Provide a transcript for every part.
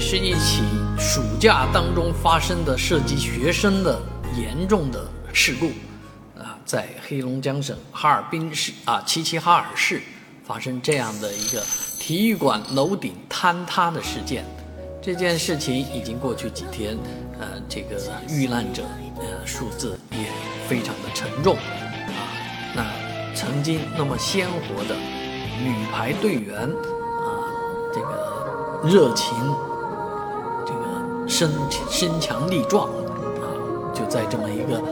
是一起暑假当中发生的涉及学生的严重的事故，啊，在黑龙江省哈尔滨市啊齐齐哈尔市发生这样的一个体育馆楼顶坍塌的事件。这件事情已经过去几天，呃，这个遇难者呃数字也非常的沉重，啊，那曾经那么鲜活的女排队员啊，这个热情。身身强力壮啊，就在这么一个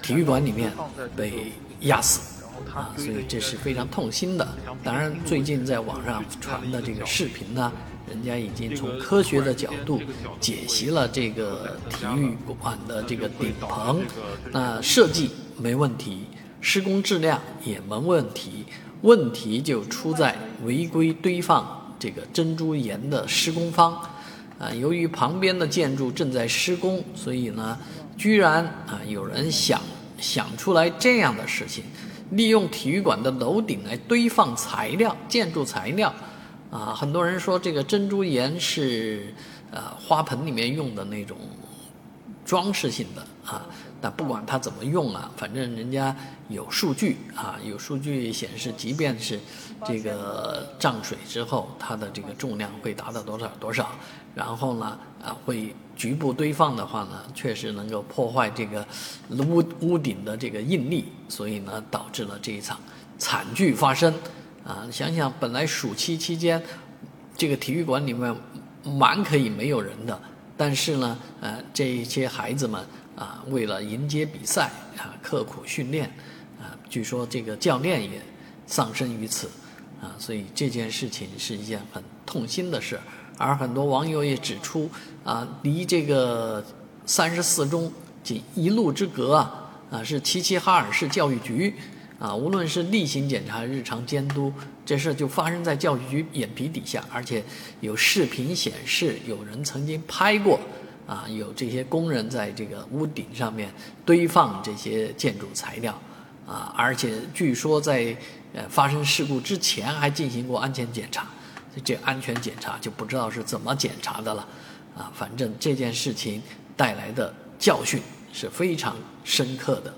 体育馆里面被压死啊，所以这是非常痛心的。当然，最近在网上传的这个视频呢，人家已经从科学的角度解析了这个体育馆的这个顶棚，那设计没问题，施工质量也没问题，问题就出在违规堆放这个珍珠岩的施工方。啊，由于旁边的建筑正在施工，所以呢，居然啊有人想想出来这样的事情，利用体育馆的楼顶来堆放材料、建筑材料。啊，很多人说这个珍珠岩是呃花盆里面用的那种装饰性的啊。但不管它怎么用啊，反正人家有数据啊，有数据显示，即便是这个涨水之后，它的这个重量会达到多少多少，然后呢，啊，会局部堆放的话呢，确实能够破坏这个屋屋顶的这个应力，所以呢，导致了这一场惨剧发生。啊，想想本来暑期期间，这个体育馆里面满可以没有人的，但是呢，呃，这一些孩子们。啊，为了迎接比赛啊，刻苦训练啊，据说这个教练也丧生于此啊，所以这件事情是一件很痛心的事。而很多网友也指出啊，离这个三十四中仅一路之隔啊，啊是齐齐哈尔市教育局啊，无论是例行检查、日常监督，这事儿就发生在教育局眼皮底下，而且有视频显示有人曾经拍过。啊，有这些工人在这个屋顶上面堆放这些建筑材料，啊，而且据说在呃发生事故之前还进行过安全检查，这安全检查就不知道是怎么检查的了，啊，反正这件事情带来的教训是非常深刻的。